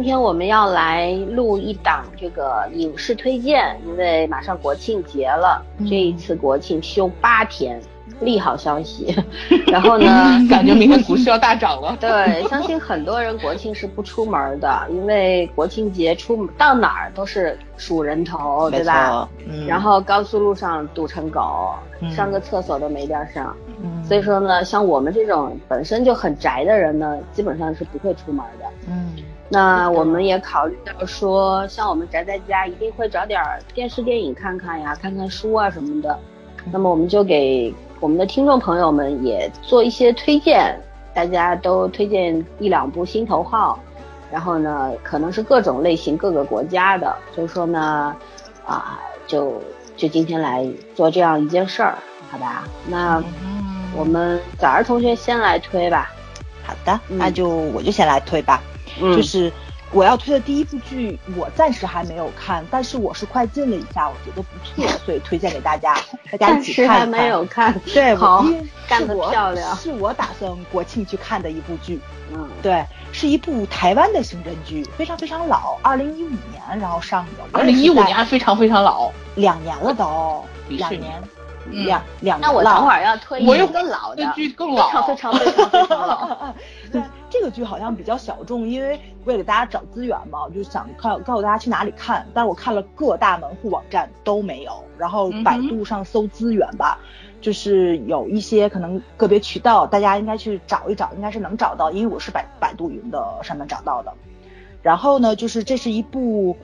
今天我们要来录一档这个影视推荐，因为马上国庆节了，这一次国庆休八天。利好消息，然后呢？感觉明天股市要大涨了。对，相信很多人国庆是不出门的，因为国庆节出到哪儿都是数人头，对吧？嗯。然后高速路上堵成狗，上个厕所都没地儿上。嗯。所以说呢，像我们这种本身就很宅的人呢，基本上是不会出门的。嗯。那我们也考虑到说，像我们宅在家，一定会找点电视电影看看呀，看看书啊什么的。那么我们就给。我们的听众朋友们也做一些推荐，大家都推荐一两部心头好，然后呢，可能是各种类型、各个国家的，所以说呢，啊，就就今天来做这样一件事儿，好吧？那我们早儿同学先来推吧。好的，那就我就先来推吧，就是。我要推的第一部剧，我暂时还没有看，但是我是快进了一下，我觉得不错，所以推荐给大家，大家一起看。还没有看，对，好，干得漂亮，是我打算国庆去看的一部剧。嗯，对，是一部台湾的刑侦剧，非常非常老，二零一五年然后上的。二零一五年非常非常老，两年了都，两年。两两那我等会儿要推一个更老的剧，更老，非常非常非常老。对，这个剧好像比较小众，因为为了大家找资源嘛，我就想告告诉大家去哪里看。但是我看了各大门户网站都没有，然后百度上搜资源吧，就是有一些可能个别渠道，大家应该去找一找，应该是能找到，因为我是百百度云的上面找到的。然后呢，就是这是一部。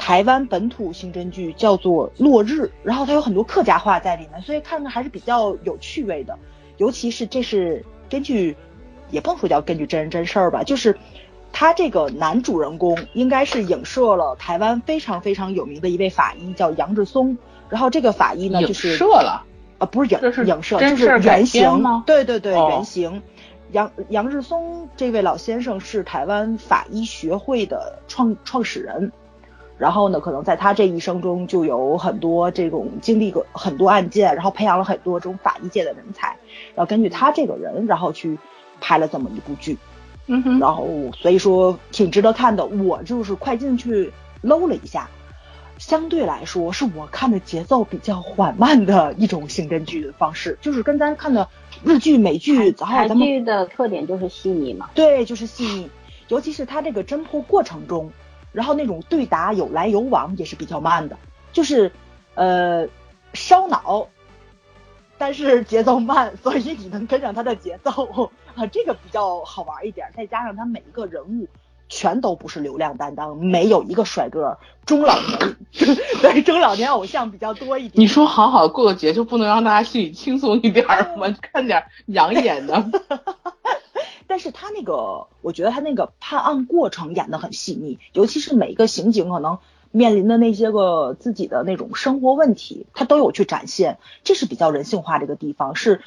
台湾本土刑侦剧叫做《落日》，然后它有很多客家话在里面，所以看着还是比较有趣味的。尤其是这是根据，也不能说叫根据真人真事儿吧，就是他这个男主人公应该是影射了台湾非常非常有名的一位法医，叫杨志松。然后这个法医呢，就是影射了啊，不是影影射，就是原型对对对，原型。杨杨志松这位老先生是台湾法医学会的创创始人。然后呢，可能在他这一生中就有很多这种经历过很多案件，然后培养了很多这种法医界的人才，然后根据他这个人，然后去拍了这么一部剧，嗯哼，然后所以说挺值得看的。我就是快进去搂了一下，相对来说是我看的节奏比较缓慢的一种刑侦剧的方式，就是跟咱看的日剧、美剧，台剧的特点就是细腻嘛，对，就是细腻，尤其是他这个侦破过程中。然后那种对答有来有往也是比较慢的，就是呃烧脑，但是节奏慢，所以你能跟上他的节奏 啊，这个比较好玩一点。再加上他每一个人物全都不是流量担当，没有一个帅哥，中老年 对中老年偶像比较多一点。你说好好过个节就不能让大家心里轻松一点吗？看点养眼的。但是他那个，我觉得他那个判案过程演得很细腻，尤其是每一个刑警可能面临的那些个自己的那种生活问题，他都有去展现，这是比较人性化的一个地方，是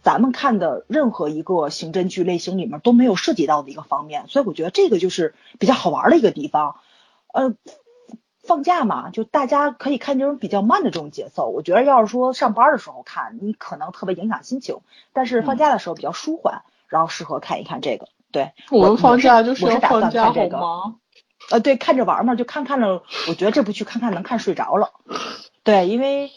咱们看的任何一个刑侦剧类型里面都没有涉及到的一个方面，所以我觉得这个就是比较好玩的一个地方。呃，放假嘛，就大家可以看这种比较慢的这种节奏，我觉得要是说上班的时候看，你可能特别影响心情，但是放假的时候比较舒缓。然后适合看一看这个，对。我们放假就是我是打算看这个，呃，对，看着玩嘛，就看看了，我觉得这部剧看看能看睡着了，对，因为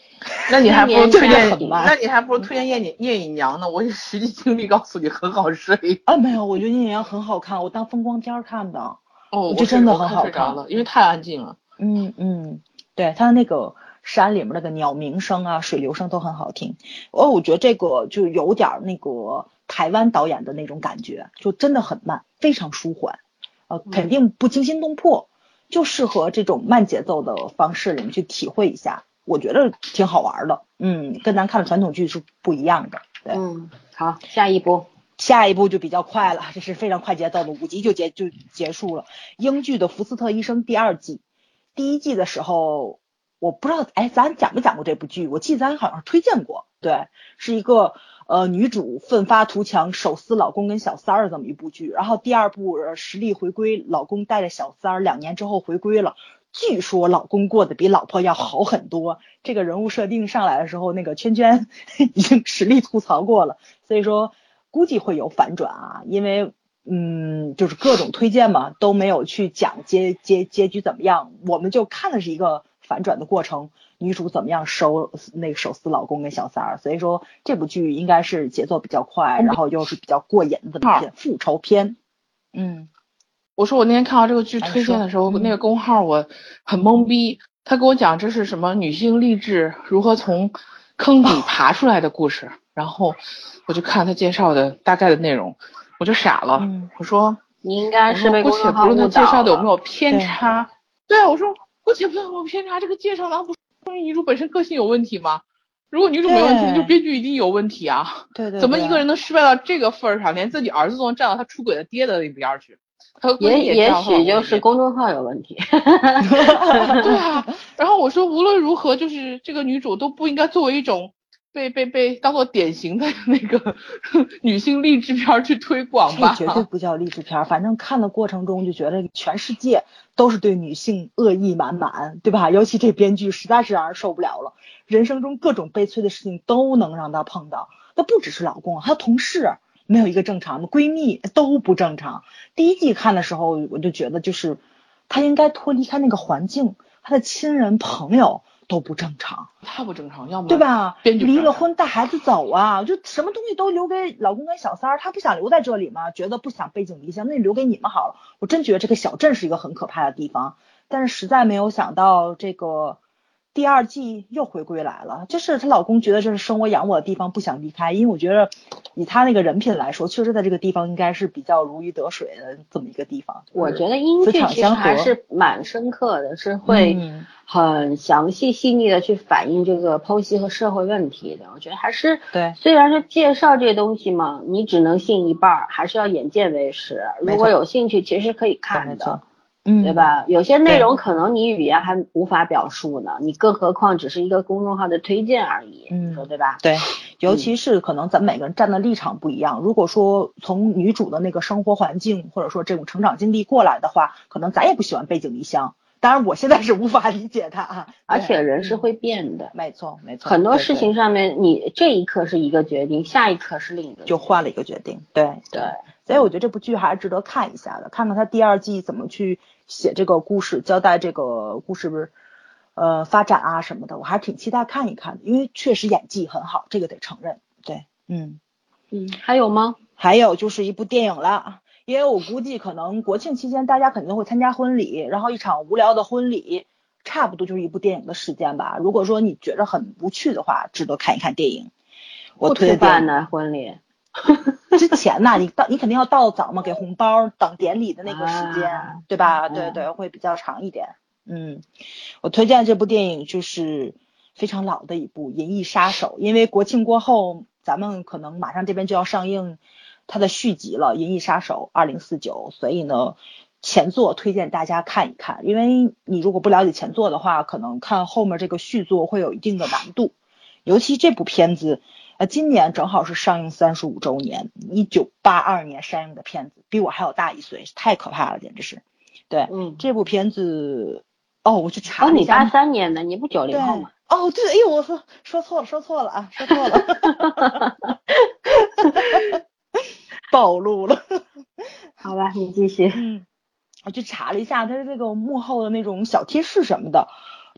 那你还不如推荐，那你还不如推荐叶叶隐娘呢，我实际经历告诉你很好睡。啊，没有，我觉得叶隐娘很好看，我当风光片看的，哦，这真的很好看了，因为太安静了，嗯嗯，对，它的那个山里面那个鸟鸣声啊，水流声都很好听，哦，我觉得这个就有点那个。台湾导演的那种感觉，就真的很慢，非常舒缓，呃，肯定不惊心动魄，就适合这种慢节奏的方式，你们去体会一下，我觉得挺好玩的，嗯，跟咱看的传统剧是不一样的，对，嗯，好，下一部，下一步就比较快了，这是非常快节奏的，五集就结就结束了，英剧的《福斯特医生》第二季，第一季的时候，我不知道，哎，咱讲没讲过这部剧？我记得咱好像推荐过，对，是一个。呃，女主奋发图强，手撕老公跟小三儿这么一部剧，然后第二部实力回归，老公带着小三儿两年之后回归了，据说老公过得比老婆要好很多。这个人物设定上来的时候，那个圈圈 已经实力吐槽过了，所以说估计会有反转啊，因为嗯，就是各种推荐嘛，都没有去讲结结结局怎么样，我们就看的是一个反转的过程，女主怎么样收那个手撕老公跟小三儿，所以说这部剧应该是节奏比较快，然后又是比较过瘾的片复仇片。嗯，我说我那天看到这个剧推荐的时候，那个公号我很懵逼，他跟我讲这是什么女性励志如何从坑底爬出来的故事，然后我就看他介绍的大概的内容，我就傻了，我说你应该是被姑且不论他介绍的有没有偏差，对。啊，我说姑且不论有没有偏差，这个介绍难不说明女主本身个性有问题吗？如果女主没问题，那就编剧一定有问题啊！对对，怎么一个人能失败到这个份儿上，连自己儿子都能站到他出轨的爹的那边去？也也许就是公众号有问题。对啊，然后我说无论如何，就是这个女主都不应该作为一种。被被被当做典型的那个 女性励志片去推广吧？绝对不叫励志片，反正看的过程中就觉得全世界都是对女性恶意满满，对吧？尤其这编剧实在是让人受不了了，人生中各种悲催的事情都能让她碰到，那不只是老公，还有同事，没有一个正常的，闺蜜都不正常。第一季看的时候，我就觉得就是她应该脱离开那个环境，她的亲人朋友。都不正常，太不正常，要么对吧？离了婚带孩子走啊，就什么东西都留给老公跟小三儿，他不想留在这里吗？觉得不想背井离乡，那留给你们好了。我真觉得这个小镇是一个很可怕的地方，但是实在没有想到这个。第二季又回归来了，就是她老公觉得这是生我养我的地方，不想离开。因为我觉得以他那个人品来说，确实在这个地方应该是比较如鱼得水的这么一个地方。我觉得英剧其实还是蛮深刻的，是会很详细细腻的去反映这个剖析和社会问题的。我觉得还是对，虽然是介绍这些东西嘛，你只能信一半，还是要眼见为实。如果有兴趣，其实可以看的。嗯，对吧？有些内容可能你语言还无法表述呢，你更何况只是一个公众号的推荐而已，嗯，说对吧？对，尤其是可能咱每个人站的立场不一样。如果说从女主的那个生活环境或者说这种成长经历过来的话，可能咱也不喜欢背井离乡。当然，我现在是无法理解他啊。而且人是会变的，没错没错。很多事情上面，你这一刻是一个决定，下一刻是另一个，就换了一个决定。对对。所以我觉得这部剧还是值得看一下的，看看他第二季怎么去写这个故事，交代这个故事不是呃发展啊什么的，我还挺期待看一看的，因为确实演技很好，这个得承认。对，嗯嗯，还有吗？还有就是一部电影了，因为我估计可能国庆期间大家肯定会参加婚礼，然后一场无聊的婚礼，差不多就是一部电影的时间吧。如果说你觉得很无趣的话，值得看一看电影。我推荐的婚礼。之前呢，你到你肯定要到早嘛，给红包等典礼的那个时间，对吧？对对，会比较长一点。嗯，我推荐这部电影就是非常老的一部《银翼杀手》，因为国庆过后，咱们可能马上这边就要上映它的续集了，《银翼杀手二零四九》，所以呢，前作推荐大家看一看，因为你如果不了解前作的话，可能看后面这个续作会有一定的难度，尤其这部片子。呃，今年正好是上映三十五周年，一九八二年上映的片子，比我还要大一岁，太可怕了，简直是。对，嗯，这部片子，哦，我去查了一下。你八三年的，你不九零后吗？哦，对，哎呦，我说说错了，说错了啊，说错了，暴露了。好吧，你继续。嗯，我去查了一下它这个幕后的那种小贴士什么的，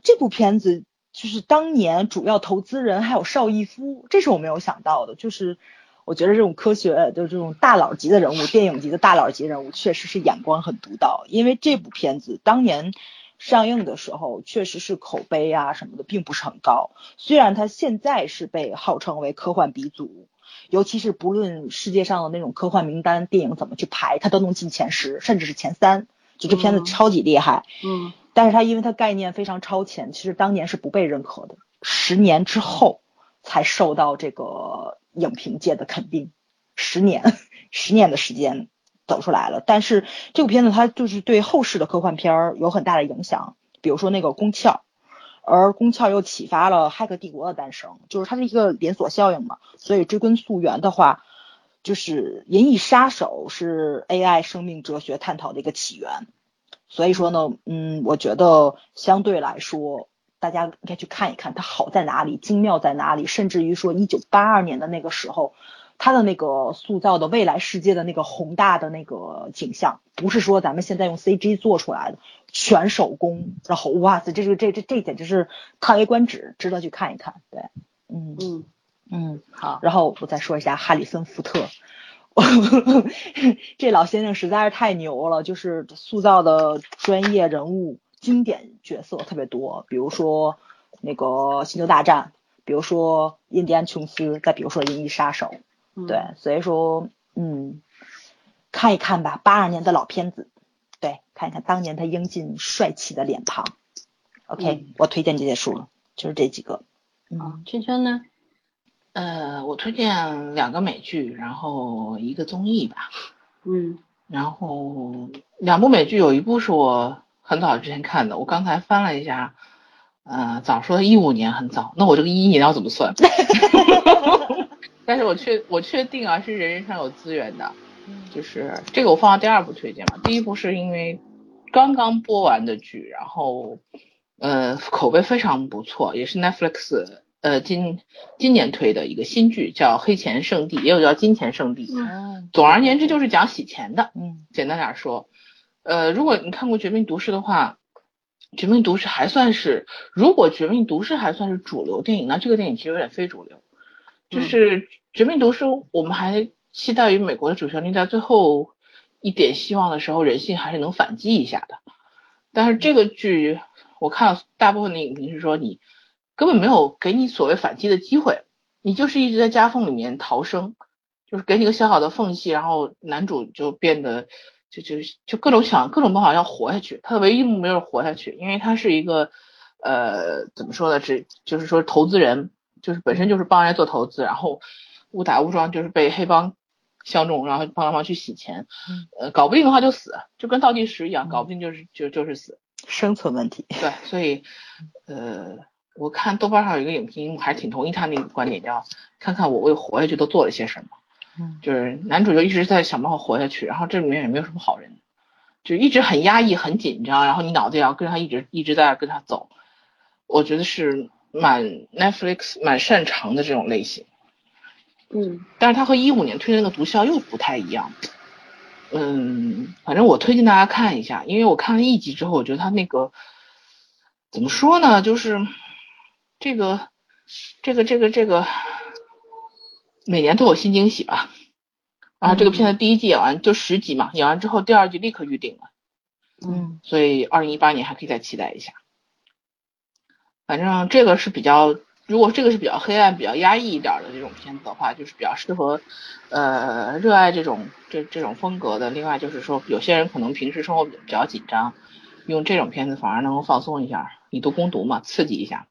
这部片子。就是当年主要投资人还有邵逸夫，这是我没有想到的。就是我觉得这种科学的这种大佬级的人物，电影级的大佬级人物，确实是眼光很独到。因为这部片子当年上映的时候，确实是口碑啊什么的并不是很高。虽然它现在是被号称为科幻鼻祖，尤其是不论世界上的那种科幻名单电影怎么去排，它都能进前十，甚至是前三。就这片子超级厉害。嗯。但是它因为它概念非常超前，其实当年是不被认可的，十年之后才受到这个影评界的肯定，十年，十年的时间走出来了。但是这部片子它就是对后世的科幻片儿有很大的影响，比如说那个《宫壳》，而《宫壳》又启发了《骇客帝国》的诞生，就是它是一个连锁效应嘛。所以追根溯源的话，就是《银翼杀手》是 AI 生命哲学探讨的一个起源。所以说呢，嗯，我觉得相对来说，大家应该去看一看它好在哪里，精妙在哪里，甚至于说一九八二年的那个时候，它的那个塑造的未来世界的那个宏大的那个景象，不是说咱们现在用 CG 做出来的，全手工，然后哇塞，这个这这这简直是叹为观止，值得去看一看。对，嗯嗯嗯，好。然后我再说一下哈里森福特，这老先生实在是太牛了，就是塑造的专业人物、经典角色特别多，比如说那个星球大战。比如说印第安琼斯，再比如说银翼杀手，对，所以说，嗯，看一看吧，八二年的老片子，对，看一看当年他英俊帅气的脸庞。OK，我推荐这些书了，就是这几个。嗯，圈圈呢？呃，我推荐两个美剧，然后一个综艺吧。嗯，然后两部美剧，有一部是我很早之前看的，我刚才翻了一下。呃，早说一五年很早，那我这个一一年要怎么算？但是我确我确定啊，是人人上有资源的，就是这个我放到第二部推荐吧。第一部是因为刚刚播完的剧，然后呃口碑非常不错，也是 Netflix 呃今今年推的一个新剧，叫《黑钱圣地》，也有叫《金钱圣地》。嗯，总而言之就是讲洗钱的。嗯，简单点说，呃，如果你看过《绝命毒师》的话。绝命毒师还算是，如果绝命毒师还算是主流电影，那这个电影其实有点非主流。就是绝命毒师，我们还期待于美国的主旋律在最后一点希望的时候，人性还是能反击一下的。但是这个剧，我看了大部分的影评是说，你根本没有给你所谓反击的机会，你就是一直在夹缝里面逃生，就是给你个小小的缝隙，然后男主就变得。就就就各种想各种办法要活下去，他的唯一目标是活下去，因为他是一个呃怎么说呢，只就是说投资人，就是本身就是帮人家做投资，然后误打误撞就是被黑帮相中，然后帮他忙去洗钱，呃搞不定的话就死，就跟倒计时一样，搞不定就是就就是死，生存问题。对，所以呃我看豆瓣上有一个影评，还是挺同意他那个观点，叫看看我为活下去都做了些什么。嗯，就是男主就一直在想办法活下去，然后这里面也没有什么好人，就一直很压抑、很紧张，然后你脑子也要跟他一直一直在跟他走，我觉得是蛮 Netflix 蛮擅长的这种类型。嗯，但是他和一五年推的那个毒枭又不太一样。嗯，反正我推荐大家看一下，因为我看了一集之后，我觉得他那个怎么说呢，就是这个这个这个这个。每年都有新惊喜吧，然后这个片子第一季演完就十集嘛，演完之后第二季立刻预定了，嗯，所以二零一八年还可以再期待一下。反正这个是比较，如果这个是比较黑暗、比较压抑一点的这种片子的话，就是比较适合呃热爱这种这这种风格的。另外就是说，有些人可能平时生活比较紧张，用这种片子反而能够放松一下，以毒攻毒嘛，刺激一下。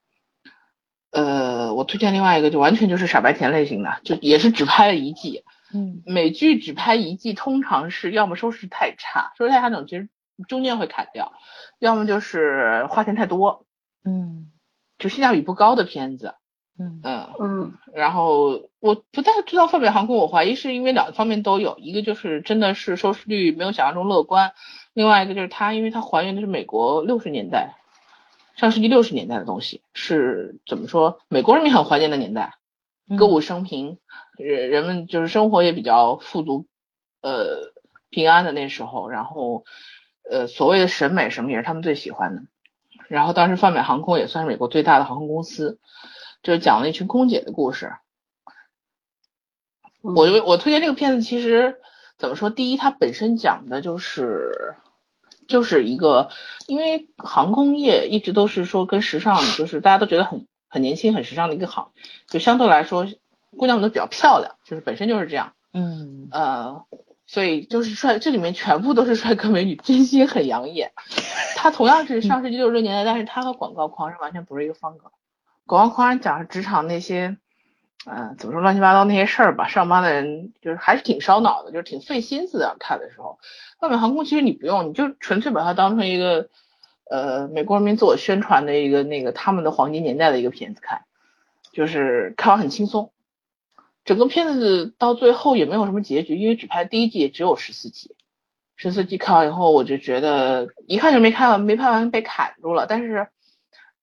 呃，我推荐另外一个，就完全就是傻白甜类型的，就也是只拍了一季。嗯，美剧只拍一季，通常是要么收视太差，收视太差那种其实中间会砍掉，要么就是花钱太多。嗯，就性价比不高的片子。嗯嗯嗯。然后我不太知道泛美航空，我怀疑是因为两方面都有，一个就是真的是收视率没有想象中乐观，另外一个就是它因为它还原的是美国六十年代。上世纪六十年代的东西是怎么说？美国人民很怀念的年代，歌舞升平，人人们就是生活也比较富足，呃，平安的那时候。然后，呃，所谓的审美什么也是他们最喜欢的。然后当时泛美航空也算是美国最大的航空公司，就是讲了一群空姐的故事。我我推荐这个片子，其实怎么说？第一，它本身讲的就是。就是一个，因为航空业一直都是说跟时尚，就是大家都觉得很很年轻、很时尚的一个行，就相对来说，姑娘们都比较漂亮，就是本身就是这样。嗯，呃，所以就是帅，这里面全部都是帅哥美女，真心很养眼。它同样是上世纪六十年代，但是它和广告狂是完全不是一个风格。广告狂人讲职场那些。嗯，怎么说乱七八糟那些事儿吧，上班的人就是还是挺烧脑的，就是挺费心思的。看的时候，外美航空其实你不用，你就纯粹把它当成一个呃美国人民自我宣传的一个那个他们的黄金年代的一个片子看，就是看完很轻松。整个片子到最后也没有什么结局，因为只拍第一季也只有十四集，十四集看完以后我就觉得一看就没看完，没拍完被砍住了，但是。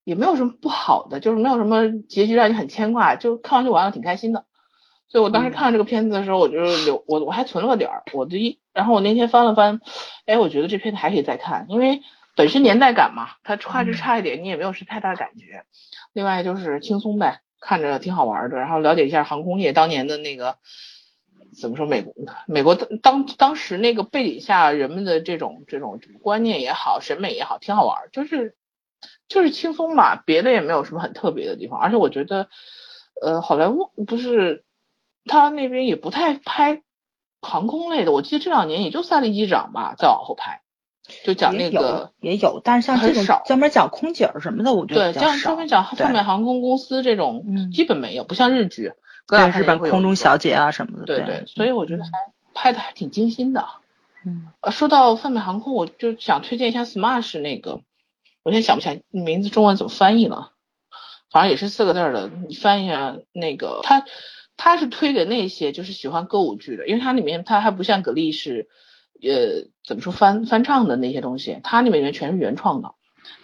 也没有什么不好的，就是没有什么结局让你很牵挂，就看完就完了，挺开心的。所以我当时看这个片子的时候，我就留我我还存了个点儿，我的一，然后我那天翻了翻，哎，我觉得这片子还可以再看，因为本身年代感嘛，它画质差一点，你也没有是太大感觉。另外就是轻松呗，看着挺好玩的，然后了解一下航空业当年的那个怎么说美国美国当当时那个背景下人们的这种这种观念也好，审美也好，挺好玩，就是就是轻松嘛，别的也没有什么很特别的地方，而且我觉得，呃，好莱坞不是。他那边也不太拍航空类的，我记得这两年也就《三笠机长》吧，再往后拍，就讲那个也有，但是像这种专门讲空姐儿什么的，我觉得对，像专门讲泛美航空公司这种，基本没有，不像日剧，对日本空中小姐啊什么的，对对，所以我觉得还拍的还挺精心的。嗯，呃，说到泛美航空，我就想推荐一下 Smash 那个，我现在想不起来名字中文怎么翻译了，反正也是四个字的，你翻译一下那个他。他是推给那些就是喜欢歌舞剧的，因为它里面它还不像格力是，呃，怎么说翻翻唱的那些东西，它里面全是原创的，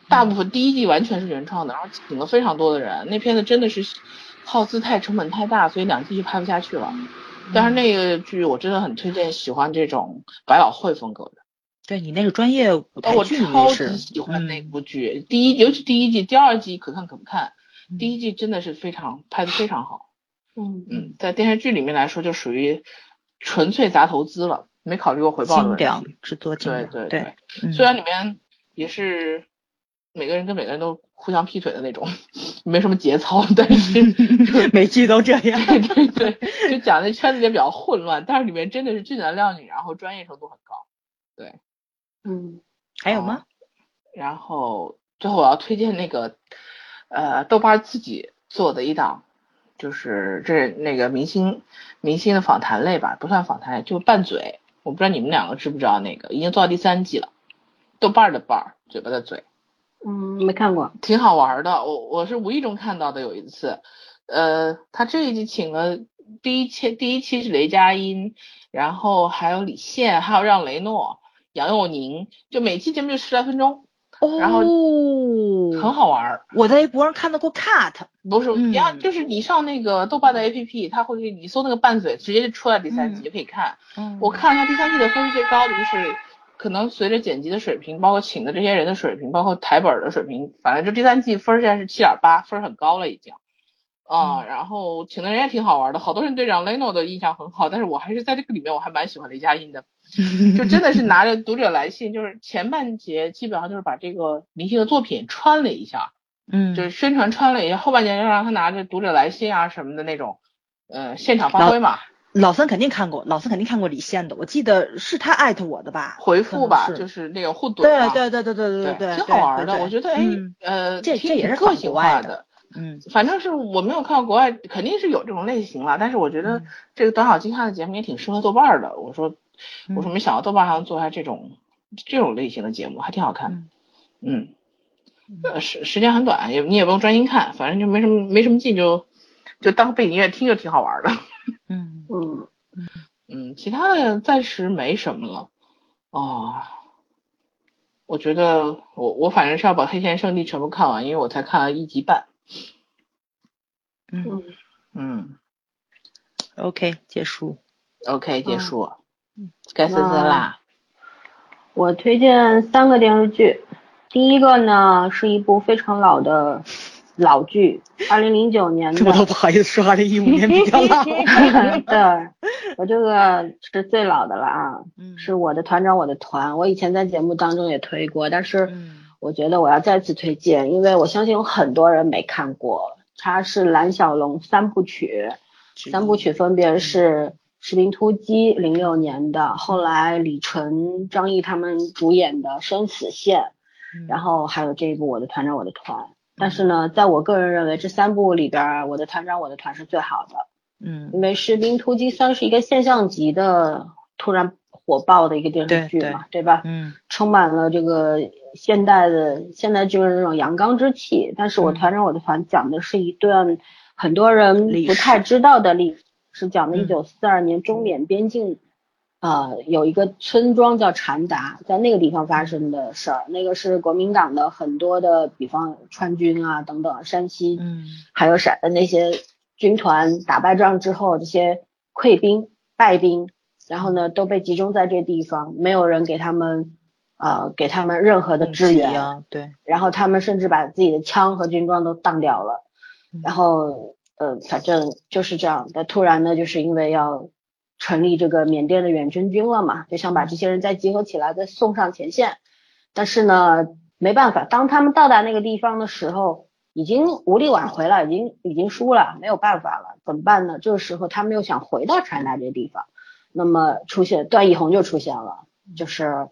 大部分第一季完全是原创的，然后请了非常多的人，那片子真的是耗资太成本太大，所以两季就拍不下去了。但是那个剧我真的很推荐喜欢这种百老汇风格的。对你那个专业舞台剧，我超级喜欢那部剧，第一尤其第一季，第二季可看可不看，第一季真的是非常拍的非常好。嗯嗯，在电视剧里面来说，就属于纯粹砸投资了，没考虑过回报的问题。制作对对对，虽然里面也是每个人跟每个人都互相劈腿的那种，没什么节操，但是 每季都这样。对对对，就讲的圈子也比较混乱，但是里面真的是俊男靓女，然后专业程度很高。对，嗯，还有吗？然后最后我要推荐那个呃豆瓣自己做的一档。就是这那个明星明星的访谈类吧，不算访谈，就拌嘴。我不知道你们两个知不知道那个，已经做到第三季了。豆瓣的瓣儿，嘴巴的嘴。嗯，没看过，挺好玩的。我我是无意中看到的，有一次，呃，他这一季请了第一期第一期是雷佳音，然后还有李现，还有让雷诺、杨佑宁，就每期节目就十来分钟。然后很好玩儿，我在微博上看到过 cut，不是一样，就是你上那个豆瓣的 APP，它会给你搜那个拌嘴，直接就出来第三季就可以看。嗯，我看了一下第三季的分数最高的就是，可能随着剪辑的水平，包括请的这些人的水平，包括台本的水平，反正就第三季分现在是七点八，分很高了已经。啊，然后请的人也挺好玩的，好多人对让雷诺的印象很好，但是我还是在这个里面我还蛮喜欢雷佳音的。就真的是拿着读者来信，就是前半节基本上就是把这个明星的作品穿了一下，嗯，就是宣传穿了一下，后半节就让他拿着读者来信啊什么的那种，呃，现场发挥嘛。老三肯定看过，老三肯定看过李现的，我记得是他艾特我的吧？回复吧，就是那个互怼。对对对对对对对，挺好玩的，我觉得哎，呃，这这也是个性化的。嗯，反正是我没有看过国外，肯定是有这种类型了，但是我觉得这个短小精悍的节目也挺适合豆瓣的。我说。我说没想到豆瓣还能做下这种这种类型的节目，还挺好看。嗯，呃时时间很短，也你也不用专心看，反正就没什么没什么劲，就就当背景音乐听就挺好玩的。嗯嗯嗯，其他的暂时没什么了。哦，我觉得我我反正是要把《黑线圣地》全部看完，因为我才看了一集半。嗯嗯，OK，结束。OK，结束。该森森啦，我推荐三个电视剧。第一个呢是一部非常老的 老剧，二零零九年的。我都不好意思说二零一五年比较老。对，我这个是最老的了啊，是我的团长我的团。我以前在节目当中也推过，但是我觉得我要再次推荐，因为我相信有很多人没看过。它是蓝小龙三部曲，三部曲分别是。《士兵突击》零六年的，后来李晨、张译他们主演的《生死线》，然后还有这一部《我的团长我的团》。但是呢，在我个人认为，这三部里边，《我的团长我的团》是最好的。嗯，因为《士兵突击》算是一个现象级的突然火爆的一个电视剧嘛，对吧？嗯，充满了这个现代的现代剧的那种阳刚之气。但是我团长我的团讲的是一段很多人不太知道的历史。是讲的一九四二年中缅边境，呃，有一个村庄叫禅达，在那个地方发生的事儿。那个是国民党的很多的，比方川军啊等等，山西，嗯，还有陕的那些军团打败仗之后，这些溃兵败兵，然后呢都被集中在这地方，没有人给他们呃给他们任何的支援，对，然后他们甚至把自己的枪和军装都当掉了，然后呃反正就是这样的，突然呢就是因为要成立这个缅甸的远征军了嘛，就想把这些人再集合起来，再送上前线，但是呢没办法，当他们到达那个地方的时候。已经无力挽回了，已经已经输了，没有办法了，怎么办呢？这个时候他们又想回到川大这个地方，那么出现段奕宏就出现了，就是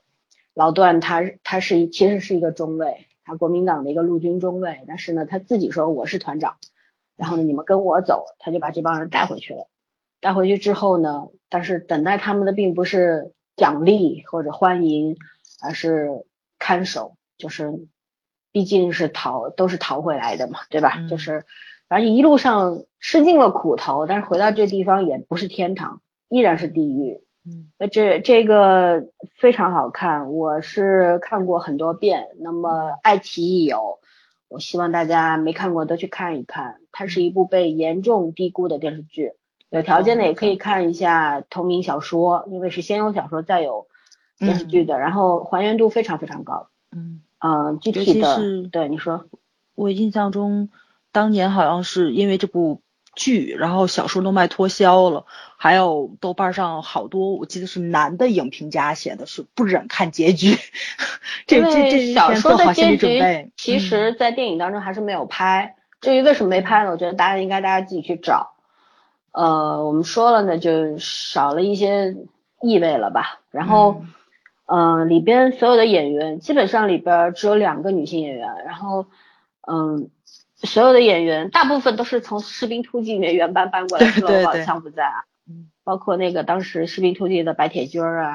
老段他他是其实是一个中尉，他国民党的一个陆军中尉，但是呢他自己说我是团长，然后呢你们跟我走，他就把这帮人带回去了，带回去之后呢，但是等待他们的并不是奖励或者欢迎，而是看守，就是。毕竟是逃，都是逃回来的嘛，对吧？就是，反正一路上吃尽了苦头，但是回到这地方也不是天堂，依然是地狱。嗯，那这这个非常好看，我是看过很多遍。那么爱奇艺有，我希望大家没看过都去看一看。它是一部被严重低估的电视剧，有条件的也可以看一下同名小说，因为是先有小说再有电视剧的，然后还原度非常非常高。嗯。嗯，具体的对你说，我印象中当年好像是因为这部剧，然后小说都卖脱销了，还有豆瓣上好多，我记得是男的影评家写的是不忍看结局。这这这小说的结局，其实，在电影当中还是没有拍。至于为什么没拍呢？我觉得答案应该大家自己去找。呃，我们说了呢，就少了一些意味了吧。然后。嗯，里边所有的演员基本上里边只有两个女性演员，然后，嗯，所有的演员大部分都是从《士兵突击》里面原班搬过来，对好像不在啊，嗯，包括那个当时《士兵突击》的白铁军啊，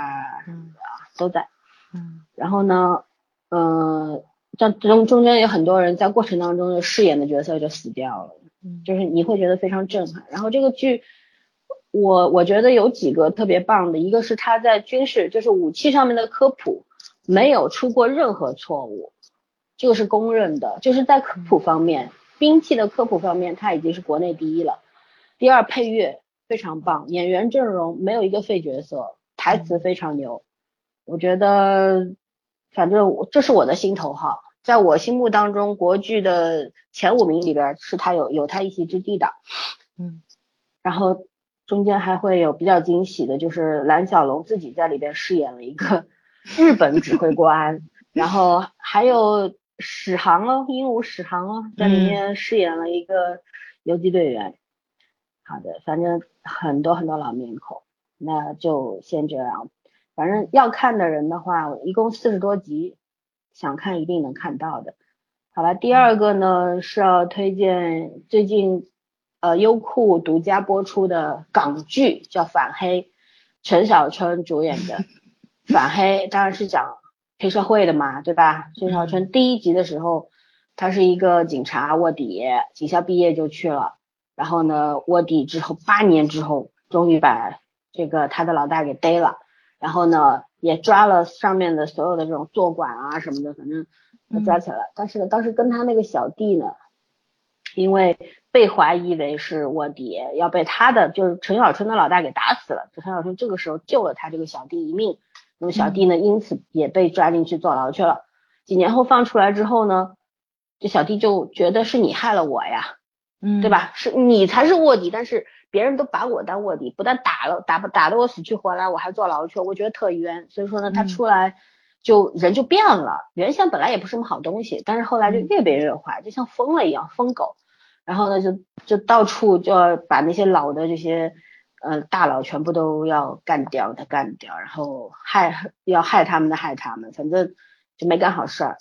嗯。啊都在，嗯，然后呢，嗯，这中中间有很多人在过程当中饰演的角色就死掉了，嗯，就是你会觉得非常震撼，然后这个剧。我我觉得有几个特别棒的，一个是他在军事，就是武器上面的科普没有出过任何错误，这个是公认的，就是在科普方面，兵器的科普方面，它已经是国内第一了。第二，配乐非常棒，演员阵容没有一个废角色，台词非常牛。我觉得，反正这是我的心头好，在我心目当中，国剧的前五名里边是他有有他一席之地的。嗯，然后。中间还会有比较惊喜的，就是蓝小龙自己在里边饰演了一个 日本指挥官，然后还有史航哦，鹦鹉史航哦，在里面饰演了一个游击队员。好的，反正很多很多老面孔，那就先这样。反正要看的人的话，一共四十多集，想看一定能看到的。好吧，第二个呢是要推荐最近。呃，优酷独家播出的港剧叫《反黑》，陈小春主演的《反黑》，当然是讲黑社会的嘛，对吧？陈小春第一集的时候，他是一个警察卧底，警校毕业就去了，然后呢，卧底之后八年之后，终于把这个他的老大给逮了，然后呢，也抓了上面的所有的这种坐管啊什么的，反正都抓起来了。但是呢，当时跟他那个小弟呢。因为被怀疑为是卧底，要被他的就是陈小春的老大给打死了。陈小春这个时候救了他这个小弟一命，那么小弟呢，因此也被抓进去坐牢去了。几年后放出来之后呢，这小弟就觉得是你害了我呀，嗯，对吧？是你才是卧底，但是别人都把我当卧底，不但打了打不打得我死去活来，我还坐牢去，我觉得特冤。所以说呢，他出来就人就变了。原先本来也不是什么好东西，但是后来就越变越坏，就像疯了一样，疯狗。然后呢，就就到处就要把那些老的这些，呃，大佬全部都要干掉的干掉，然后害要害他们的害他们，反正就没干好事儿，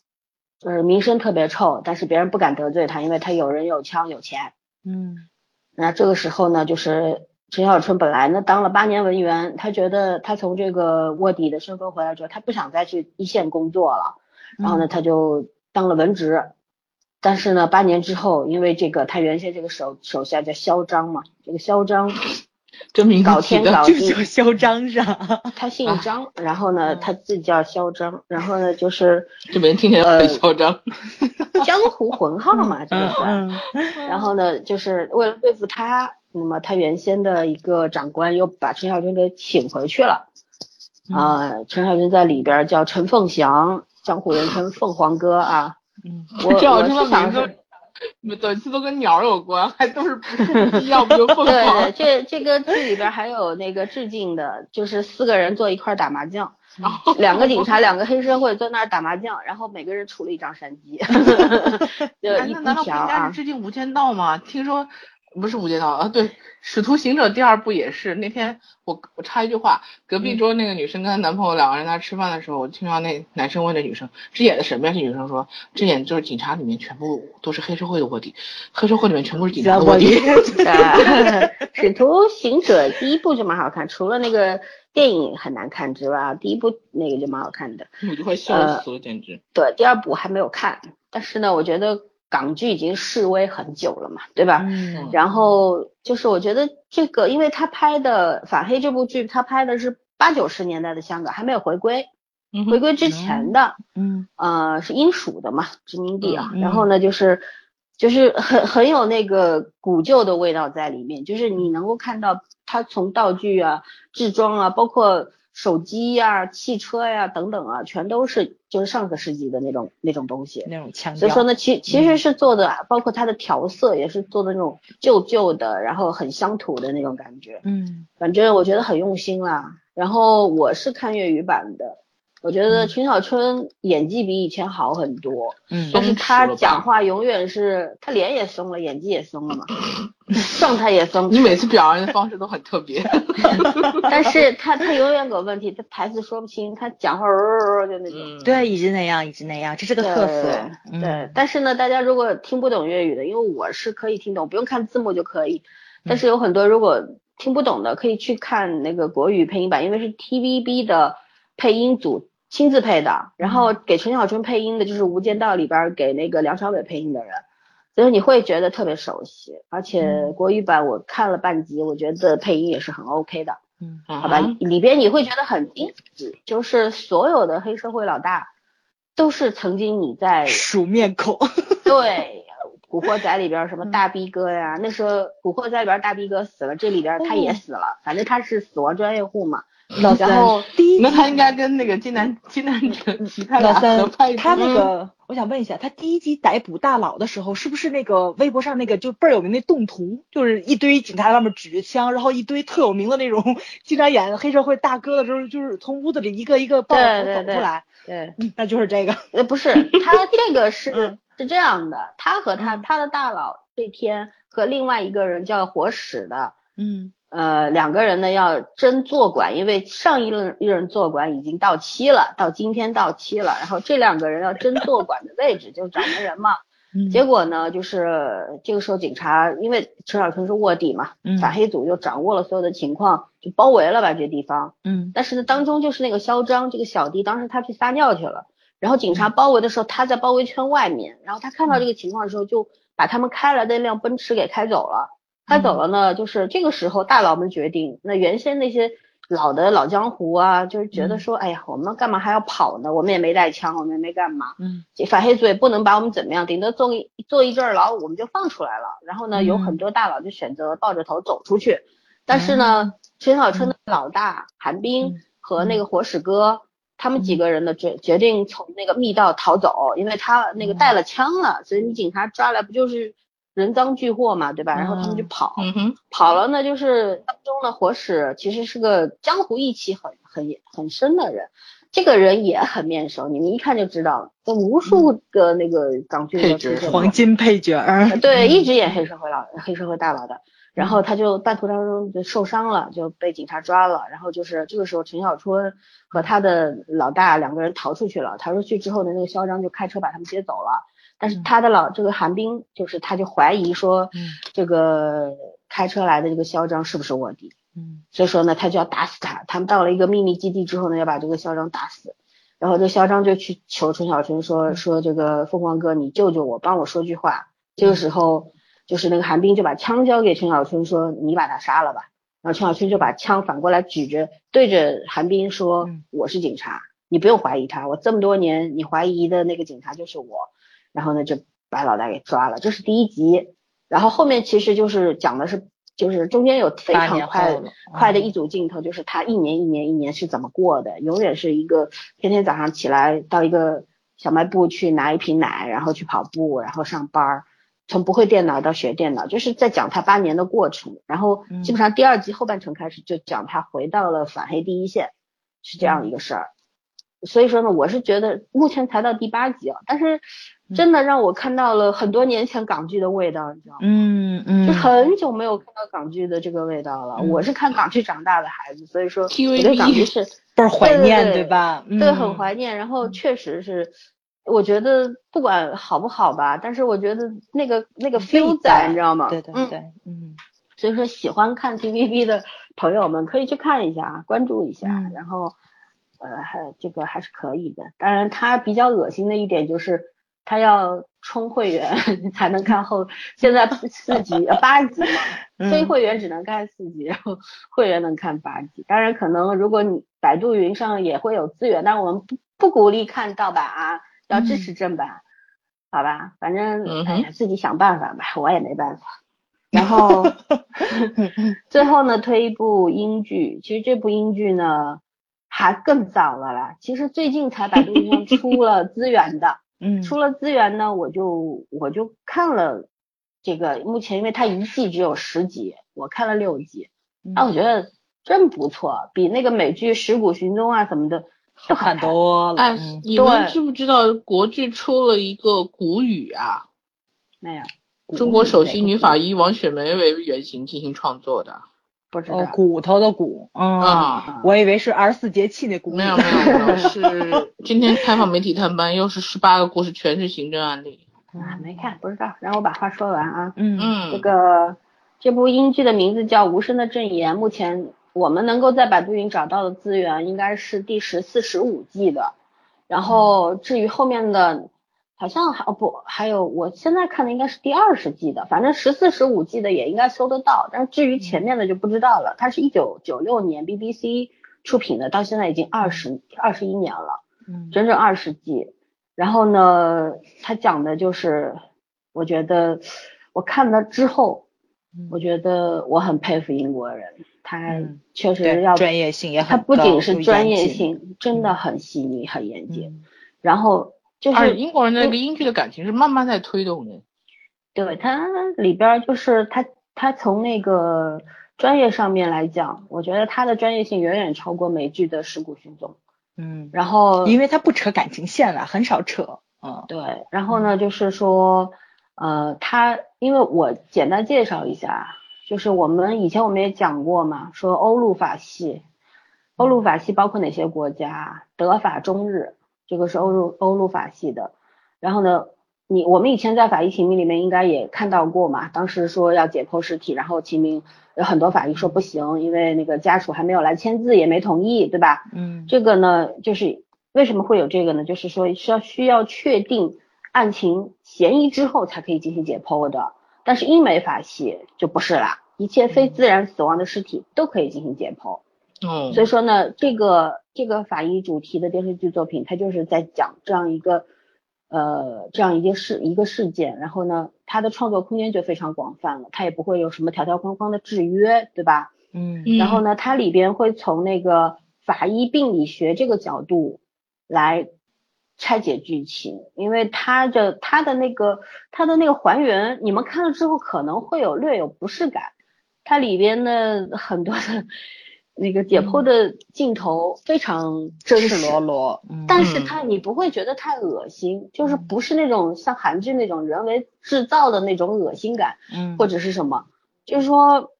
就是名声特别臭，但是别人不敢得罪他，因为他有人有枪有钱。嗯，那这个时候呢，就是陈小春本来呢当了八年文员，他觉得他从这个卧底的身份回来之后，他不想再去一线工作了，然后呢，他就当了文职。但是呢，八年之后，因为这个他原先这个手手下叫嚣张嘛，这个嚣张，这名搞天搞地就叫 嚣张是吧？他姓张，然后呢，他自己叫嚣张，然后呢就是 这名听起来很嚣张，江湖混号嘛，这个算。然后呢，就是为了对付他，那么他原先的一个长官又把陈小春给请回去了。啊，陈小春在里边叫陈凤祥，江湖人称凤凰哥啊。嗯，我我是想说。每次都跟鸟有关，还都是不一样，不就凤凰？对，这这个剧里边还有那个致敬的，就是四个人坐一块打麻将，两个警察，两个黑社会坐那儿打麻将，然后每个人出了一张山鸡，就一难道不应该是致敬《无间道》吗？听说。不是无间道啊，对，使徒行者第二部也是。那天我我插一句话，隔壁桌那个女生跟她男朋友两个人在吃饭的时候，我听到那男生问那女生，这演的什么呀？这女生说，这演就是警察里面全部都是黑社会的卧底，黑社会里面全部是警察的卧底。使徒行者第一部就蛮好看，除了那个电影很难看之外，第一部那个就蛮好看的。我就快笑死了，简直。对，第二部还没有看，但是呢，我觉得。港剧已经示威很久了嘛，对吧？嗯。然后就是我觉得这个，因为他拍的《反黑》这部剧，他拍的是八九十年代的香港，还没有回归，回归之前的，嗯，呃，是英属的嘛，殖民地啊。然后呢，就是就是很很有那个古旧的味道在里面，就是你能够看到他从道具啊、制装啊，包括。手机呀、汽车呀等等啊，全都是就是上个世纪的那种那种东西，那种腔所以说呢，其其实是做的，包括它的调色也是做的那种旧旧的，然后很乡土的那种感觉。嗯，反正我觉得很用心啦。然后我是看粤语版的。我觉得陈小春演技比以前好很多，嗯，但是他讲话永远是他脸也松了，演技也松了嘛，状态也松。你每次表扬的方式都很特别，但是他他永远有问题，他台词说不清，他讲话就那种。对，一直那样，一直那样，这是个特色。对，但是呢，大家如果听不懂粤语的，因为我是可以听懂，不用看字幕就可以。但是有很多如果听不懂的，可以去看那个国语配音版，因为是 TVB 的配音组。亲自配的，然后给陈小春配音的就是《无间道》里边给那个梁朝伟配音的人，所以你会觉得特别熟悉。而且国语版我看了半集，我觉得配音也是很 OK 的。嗯，好吧，里边你会觉得很精致，就是所有的黑社会老大都是曾经你在熟面孔。对，《古惑仔》里边什么大逼哥呀，那时候《古惑仔》里边大逼哥死了，这里边他也死了，反正他是死亡专业户嘛。老三，那他应该跟那个金南金南城其他老三，他那个，我想问一下，他第一集逮捕大佬的时候，是不是那个微博上那个就倍儿有名那动图，就是一堆警察在外面举着枪，然后一堆特有名的那种经常演黑社会大哥的时候，就是从屋子里一个一个抱着走出来，对，那就是这个，呃，不是，他这个是是这样的，他和他他的大佬这天和另外一个人叫火使的，嗯。呃，两个人呢要争坐馆，因为上一任一任坐馆已经到期了，到今天到期了，然后这两个人要争坐馆的位置，就掌门人嘛。结果呢，就是这个时候警察，因为陈小春是卧底嘛，反黑组就掌握了所有的情况，就包围了吧这地方。嗯。但是呢，当中就是那个嚣张这个小弟，当时他去撒尿去了，然后警察包围的时候，他在包围圈外面，然后他看到这个情况的时候，就把他们开来的那辆奔驰给开走了。开走了呢，就是这个时候大佬们决定，那原先那些老的老江湖啊，就是觉得说，哎呀，我们干嘛还要跑呢？我们也没带枪，我们也没干嘛，嗯，反黑组也不能把我们怎么样，顶多坐一坐一阵牢，我们就放出来了。然后呢，有很多大佬就选择抱着头走出去，但是呢，陈小春的老大韩冰和那个火使哥，他们几个人呢决决定从那个密道逃走，因为他那个带了枪了，所以你警察抓来不就是。人赃俱获嘛，对吧？然后他们就跑，跑了呢，就是当中的火使其实是个江湖义气很很很深的人，这个人也很面熟，你们一看就知道，在无数个那个港剧黄金配角，对，一直演黑社会老黑社会大佬的。然后他就半途当中就受伤了，就被警察抓了。然后就是这个时候，陈小春和他的老大两个人逃出去了。逃出去之后呢，那个嚣张就开车把他们接走了。但是他的老这个韩冰，就是他就怀疑说，这个开车来的这个嚣张是不是卧底？嗯，所以说呢，他就要打死他。他们到了一个秘密基地之后呢，要把这个嚣张打死。然后这嚣张就去求陈小春说说这个凤凰哥，你救救我，帮我说句话。这个时候，就是那个韩冰就把枪交给陈小春说，你把他杀了吧。然后陈小春就把枪反过来举着，对着韩冰说，我是警察，你不用怀疑他，我这么多年你怀疑的那个警察就是我。然后呢就把老大给抓了，这是第一集。然后后面其实就是讲的是，就是中间有非常快快的一组镜头，就是他一年一年一年是怎么过的，永远是一个天天早上起来到一个小卖部去拿一瓶奶，然后去跑步，然后上班儿，从不会电脑到学电脑，就是在讲他八年的过程。然后基本上第二集后半程开始就讲他回到了反黑第一线，是这样一个事儿。所以说呢，我是觉得目前才到第八集啊，但是。真的让我看到了很多年前港剧的味道，你知道吗？嗯嗯，就很久没有看到港剧的这个味道了。我是看港剧长大的孩子，所以说我对港剧是倍儿怀念，对吧？对，很怀念。然后确实是，我觉得不管好不好吧，但是我觉得那个那个 feel 在，你知道吗？对对对，嗯。所以说喜欢看 TVB 的朋友们可以去看一下，关注一下。然后呃，还这个还是可以的。当然，它比较恶心的一点就是。他要充会员 才能看后，现在四集呃八集嘛，非会员只能看四集，然后会员能看八集。当然可能如果你百度云上也会有资源，但我们不不鼓励看盗版啊，要支持正版，好吧？反正哎呀自己想办法吧，我也没办法。然后 最后呢推一部英剧，其实这部英剧呢还更早了啦，其实最近才百度 云上出了资源的。嗯，出了资源呢，我就我就看了这个，目前因为它一季只有十集，我看了六集，啊，我觉得真不错，比那个美剧《尸骨寻踪》啊什么的好看多了。哎，你们知不知道国剧出了一个古语啊？没有，中国首席女法医王雪梅为原型进行创作的。不知道骨头的骨啊，我以为是二十四节气那骨。没有 没有，是今天开放媒体探班，又是十八个故事，全是刑侦案例。啊，没看，不知道。让我把话说完啊。嗯嗯。这个这部英剧的名字叫《无声的证言》，目前我们能够在百度云找到的资源应该是第十四、十五季的。然后至于后面的。好像还哦不，还有我现在看的应该是第二十季的，反正十四十五季的也应该搜得到，但是至于前面的就不知道了。它是一九九六年 BBC 出品的，到现在已经二十二十一年了，嗯，整整二十季。然后呢，它讲的就是，我觉得我看了之后，我觉得我很佩服英国人，他确实要专业性也很他不仅是专业性，真的很细腻很严谨，然后。就是英国人的那个英剧的感情是慢慢在推动的，对它里边就是他他从那个专业上面来讲，我觉得他的专业性远远超过美剧的《尸骨寻踪》。嗯，然后因为他不扯感情线了，很少扯。嗯，对。然后呢，就是说，呃，他因为我简单介绍一下，就是我们以前我们也讲过嘛，说欧陆法系，欧陆法系包括哪些国家？德法中日。这个是欧陆欧陆法系的，然后呢，你我们以前在法医秦明里面应该也看到过嘛，当时说要解剖尸体，然后秦明有很多法医说不行，因为那个家属还没有来签字，也没同意，对吧？嗯，这个呢，就是为什么会有这个呢？就是说需要需要确定案情嫌疑之后才可以进行解剖的，但是英美法系就不是啦，一切非自然死亡的尸体都可以进行解剖。嗯，所以说呢，这个这个法医主题的电视剧作品，它就是在讲这样一个呃这样一件事一个事件，然后呢，它的创作空间就非常广泛了，它也不会有什么条条框框的制约，对吧？嗯，然后呢，它里边会从那个法医病理学这个角度来拆解剧情，因为它的它的那个它的那个还原，你们看了之后可能会有略有不适感，它里边的很多的。那个解剖的镜头非常真实裸裸，但是它你不会觉得太恶心，就是不是那种像韩剧那种人为制造的那种恶心感，嗯，或者是什么，就是说，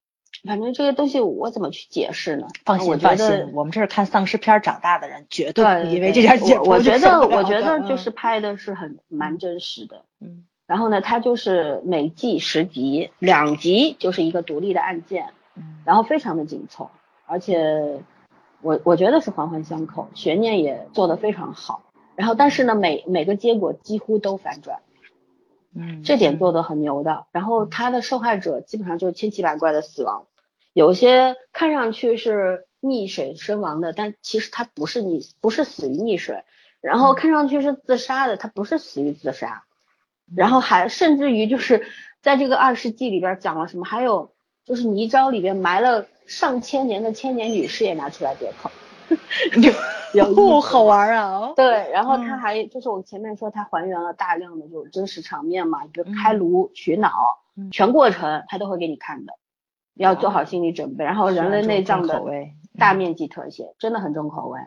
反正这些东西我怎么去解释呢？放心放心，我们这是看丧尸片长大的人，绝对不因为这点解剖我觉得我觉得就是拍的是很蛮真实的，嗯，然后呢，它就是每季十集，两集就是一个独立的案件，嗯，然后非常的紧凑。而且我我觉得是环环相扣，悬念也做得非常好。然后但是呢，每每个结果几乎都反转，嗯，这点做的很牛的。然后他的受害者基本上就是千奇百怪的死亡，有些看上去是溺水身亡的，但其实他不是溺，不是死于溺水。然后看上去是自杀的，他不是死于自杀。然后还甚至于就是在这个二世纪里边讲了什么，还有就是泥沼里边埋了上千年的千年女尸也拿出来叠口，有 有好玩啊！对，然后他还就是我前面说他还原了大量的这种真实场面嘛，比如开颅取脑，全过程他都会给你看的，要做好心理准备。然后人类内脏的大面积特写，真的很重口味。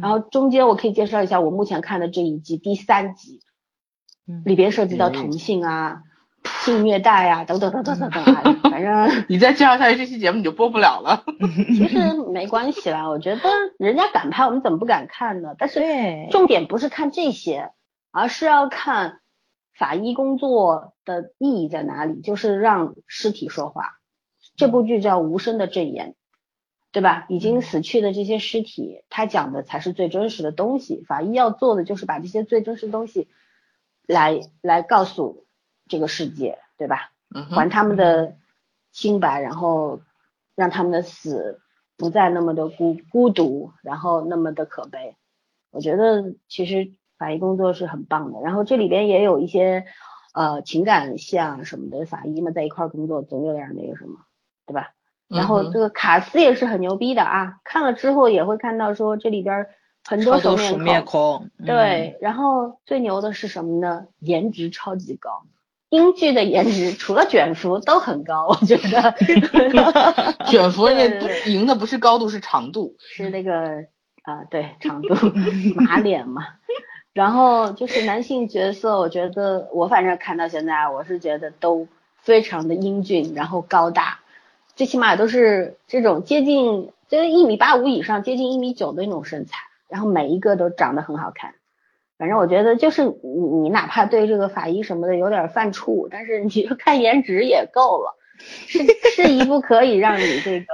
然后中间我可以介绍一下我目前看的这一季第三集，里边涉及到同性啊、性虐待啊等等等等等等，反正 你再介绍下去，这期节目你就播不了了。其实没关系啦，我觉得人家敢拍，我们怎么不敢看呢？但是重点不是看这些，而是要看法医工作的意义在哪里，就是让尸体说话。这部剧叫《无声的证言》。对吧？已经死去的这些尸体，他讲的才是最真实的东西。法医要做的就是把这些最真实的东西来来告诉这个世界，对吧？还他们的清白，然后让他们的死不再那么的孤孤独，然后那么的可悲。我觉得其实法医工作是很棒的。然后这里边也有一些呃情感像什么的，法医们在一块工作总有点那个什么，对吧？然后这个卡斯也是很牛逼的啊，看了之后也会看到说这里边很多熟面孔，对，然后最牛的是什么呢？颜值超级高，英剧的颜值除了卷福都很高，我觉得。卷福那赢的不是高度是长度，是那个啊对长度 马脸嘛。然后就是男性角色，我觉得我反正看到现在我是觉得都非常的英俊，然后高大。最起码都是这种接近，就是一米八五以上，接近一米九的那种身材，然后每一个都长得很好看。反正我觉得就是你，你哪怕对这个法医什么的有点犯怵，但是你就看颜值也够了，是是一部可以让你这个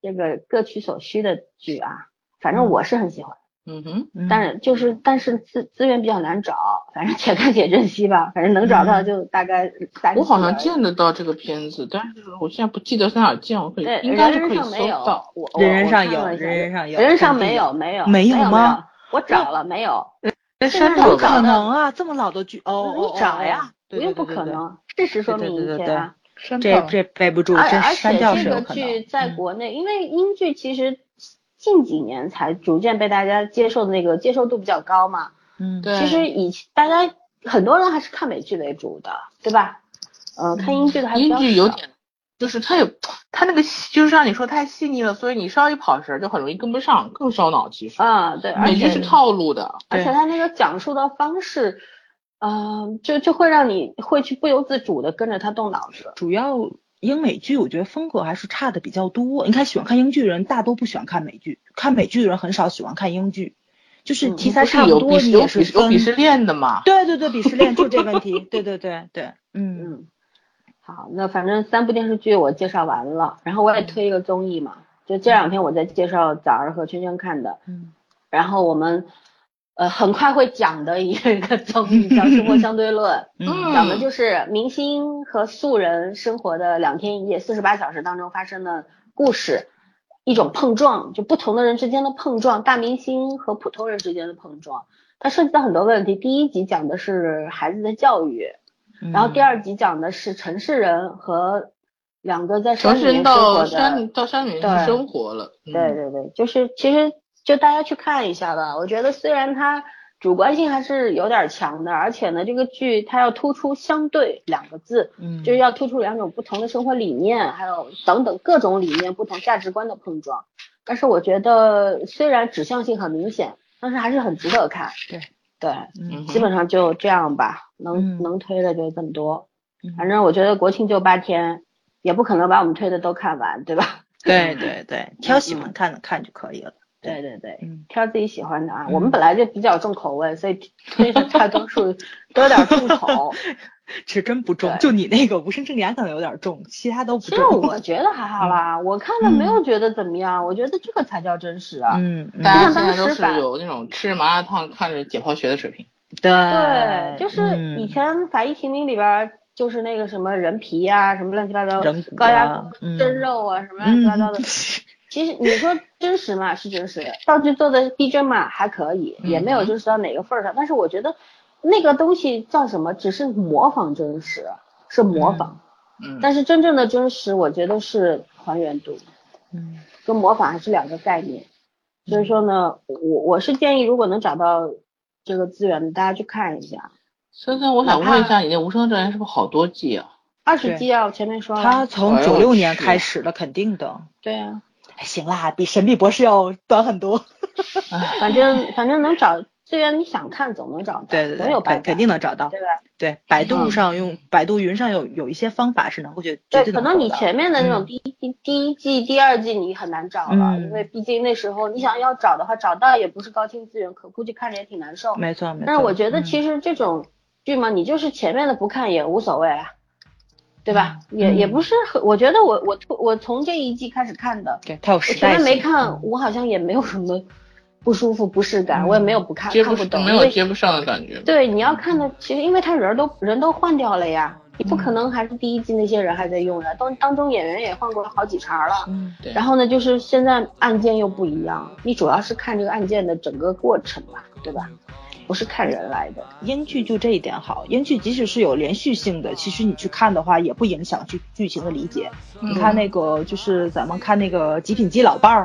这个各取所需的剧啊。反正我是很喜欢。嗯哼，但是就是但是资资源比较难找，反正且看且珍惜吧。反正能找到就大概三。我好像见得到这个片子，但是我现在不记得在哪见，我可以应该是可以搜到。人人上有，人人上有，人人上没有没有没有吗？我找了没有。在不可能啊，这么老的剧哦，你找呀，不用不可能，事实说明一切啊。这这背不住，这删掉是有可能。而且这个剧在国内，因为英剧其实。近几年才逐渐被大家接受的那个接受度比较高嘛，嗯，对。其实以前大家很多人还是看美剧为主的，对吧？呃，看英剧的还英剧有点，就是它有它那个就是像你说太细腻了，所以你稍微跑神就很容易跟不上，更烧脑。其实啊，对，美剧是套路的，而且它那个讲述的方式，嗯，就就会让你会去不由自主的跟着他动脑子，主要。英美剧我觉得风格还是差的比较多。你看喜欢看英剧的人大多不喜欢看美剧，看美剧的人很少喜欢看英剧，就是题材差不多，也是有鄙视链的嘛。对对对，鄙视链就这 问题。对对对对，嗯嗯。好，那反正三部电视剧我介绍完了，然后我也推一个综艺嘛，就这两天我在介绍早儿和圈圈看的，嗯，然后我们。呃，很快会讲的一个综艺叫《生活相对论 》，讲的就是明星和素人生活的两天一夜、四十八小时当中发生的故事，一种碰撞，就不同的人之间的碰撞，大明星和普通人之间的碰撞，它涉及到很多问题。第一集讲的是孩子的教育，然后第二集讲的是城市人和两个在山里面生活的，山到山里面去生活了。对对对，就是其实。就大家去看一下吧，我觉得虽然它主观性还是有点强的，而且呢，这个剧它要突出相对两个字，嗯，就是要突出两种不同的生活理念，还有等等各种理念、不同价值观的碰撞。但是我觉得虽然指向性很明显，但是还是很值得看。对对，嗯，基本上就这样吧，能能推的就这么多。反正我觉得国庆就八天，也不可能把我们推的都看完，对吧？对对对，挑喜欢看的看就可以了。对对对，挑自己喜欢的啊。我们本来就比较重口味，所以推的大多数都有点重口。是真不重，就你那个无声正言可能有点重，其他都不重。其实我觉得还好啦，我看了没有觉得怎么样，我觉得这个才叫真实啊。嗯，大家现在都是有那种吃麻辣烫看着解剖学的水平。对对，就是以前法医秦明里边就是那个什么人皮啊，什么乱七八糟高压蒸肉啊，什么乱七八糟的。其实你说真实嘛是真实的，道具做的逼真嘛还可以，也没有就是到哪个份儿上。但是我觉得那个东西叫什么？只是模仿真实，是模仿。嗯。但是真正的真实，我觉得是还原度。嗯。跟模仿还是两个概念。所以说呢，我我是建议，如果能找到这个资源，大家去看一下。森森，我想问一下，你那《无声证言》是不是好多季啊？二十季啊，我前面说了。他从九六年开始的，肯定的。对呀。行啦，比《神秘博士》要短很多。反正反正能找资源，你想看总能找到。对对对，总有肯定能找到，对吧？对，百度上用百度云上有有一些方法是能够去。对，可能你前面的那种第一第第一季、第二季你很难找了，因为毕竟那时候你想要找的话，找到也不是高清资源，可估计看着也挺难受。没错没错。但是我觉得其实这种剧嘛，你就是前面的不看也无所谓啊。对吧？也也不是很，我觉得我我我从这一季开始看的，对，它有时代前面没看，我好像也没有什么不舒服、不适感，我也没有不看看不懂，没有接不上的感觉。对，你要看的，其实因为他人都人都换掉了呀，你不可能还是第一季那些人还在用呀，当当中演员也换过好几茬了。嗯，对。然后呢，就是现在案件又不一样，你主要是看这个案件的整个过程嘛，对吧？不是看人来的，英剧就这一点好。英剧即使是有连续性的，其实你去看的话，也不影响剧剧情的理解。你看那个，就是咱们看那个《极品基老伴儿》，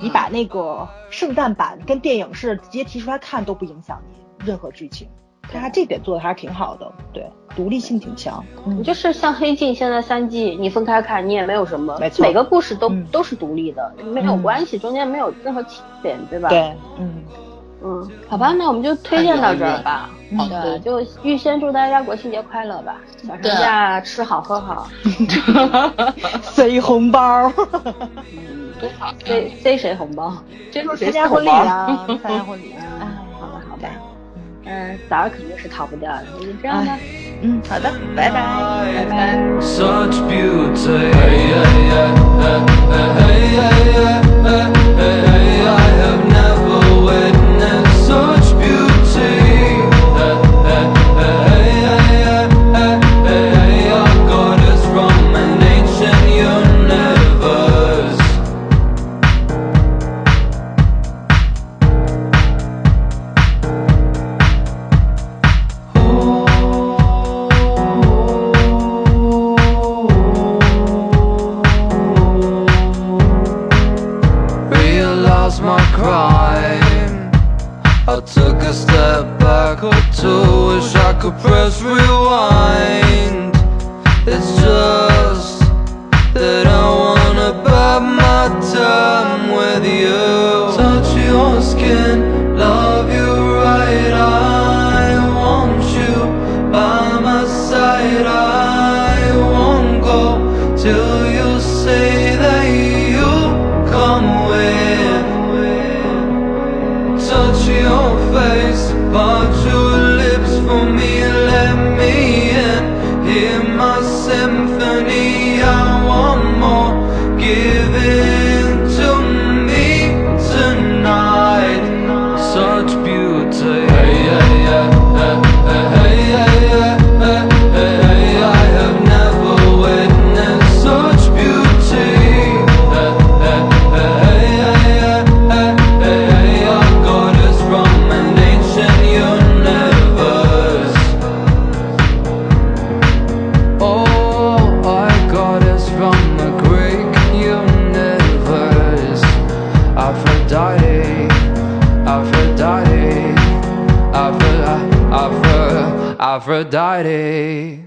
你把那个圣诞版跟电影是直接提出来看，都不影响你任何剧情。他这点做的还是挺好的，对，独立性挺强。你就是像《黑镜》现在三季，你分开看，你也没有什么，没错，每个故事都都是独立的，没有关系，中间没有任何起点，对吧？对，嗯。嗯，好吧，那我们就推荐到这儿吧。好的，就预先祝大家国庆节快乐吧，小长假吃好喝好，塞红包，嗯，多好，塞塞谁红包？接受谁参加婚礼啊？参加婚礼啊？好吧，好吧，嗯，早上肯定是逃不掉的，就这样吧。嗯，好的，拜拜，拜拜。Took a step back or two Wish I could press rewind. It's just that I wanna bide my time with you Aphrodite.